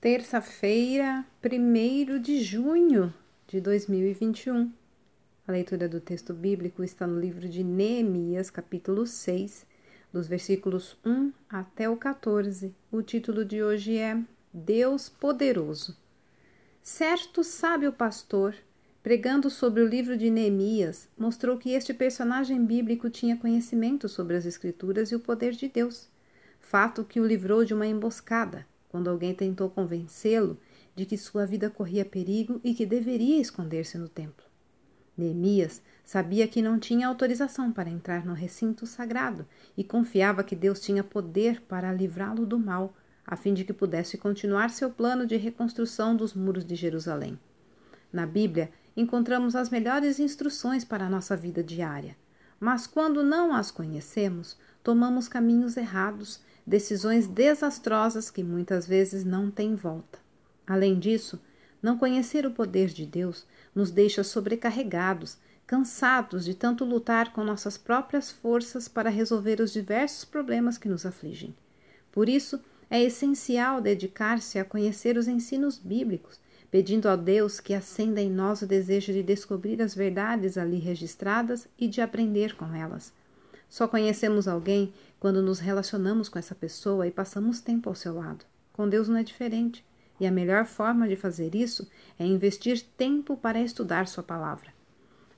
terça-feira, 1 de junho de 2021. A leitura do texto bíblico está no livro de Neemias, capítulo 6, dos versículos 1 até o 14. O título de hoje é Deus Poderoso. Certo sábio pastor, pregando sobre o livro de Neemias, mostrou que este personagem bíblico tinha conhecimento sobre as Escrituras e o poder de Deus, fato que o livrou de uma emboscada quando alguém tentou convencê-lo de que sua vida corria perigo e que deveria esconder-se no templo. Neemias sabia que não tinha autorização para entrar no recinto sagrado e confiava que Deus tinha poder para livrá-lo do mal, a fim de que pudesse continuar seu plano de reconstrução dos muros de Jerusalém. Na Bíblia, encontramos as melhores instruções para a nossa vida diária, mas quando não as conhecemos, tomamos caminhos errados decisões desastrosas que muitas vezes não têm volta. Além disso, não conhecer o poder de Deus nos deixa sobrecarregados, cansados de tanto lutar com nossas próprias forças para resolver os diversos problemas que nos afligem. Por isso, é essencial dedicar-se a conhecer os ensinos bíblicos, pedindo a Deus que acenda em nós o desejo de descobrir as verdades ali registradas e de aprender com elas. Só conhecemos alguém quando nos relacionamos com essa pessoa e passamos tempo ao seu lado. Com Deus não é diferente, e a melhor forma de fazer isso é investir tempo para estudar Sua palavra.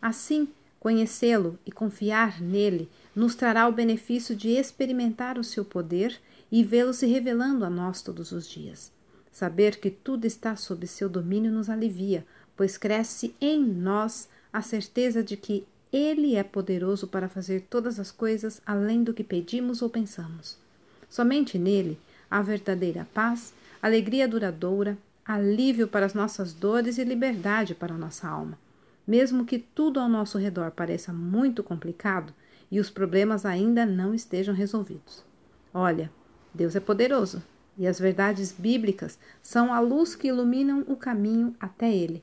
Assim, conhecê-lo e confiar nele nos trará o benefício de experimentar o seu poder e vê-lo se revelando a nós todos os dias. Saber que tudo está sob seu domínio nos alivia, pois cresce em nós a certeza de que ele é poderoso para fazer todas as coisas além do que pedimos ou pensamos. Somente nele há verdadeira paz, alegria duradoura, alívio para as nossas dores e liberdade para a nossa alma. Mesmo que tudo ao nosso redor pareça muito complicado e os problemas ainda não estejam resolvidos. Olha, Deus é poderoso e as verdades bíblicas são a luz que iluminam o caminho até Ele.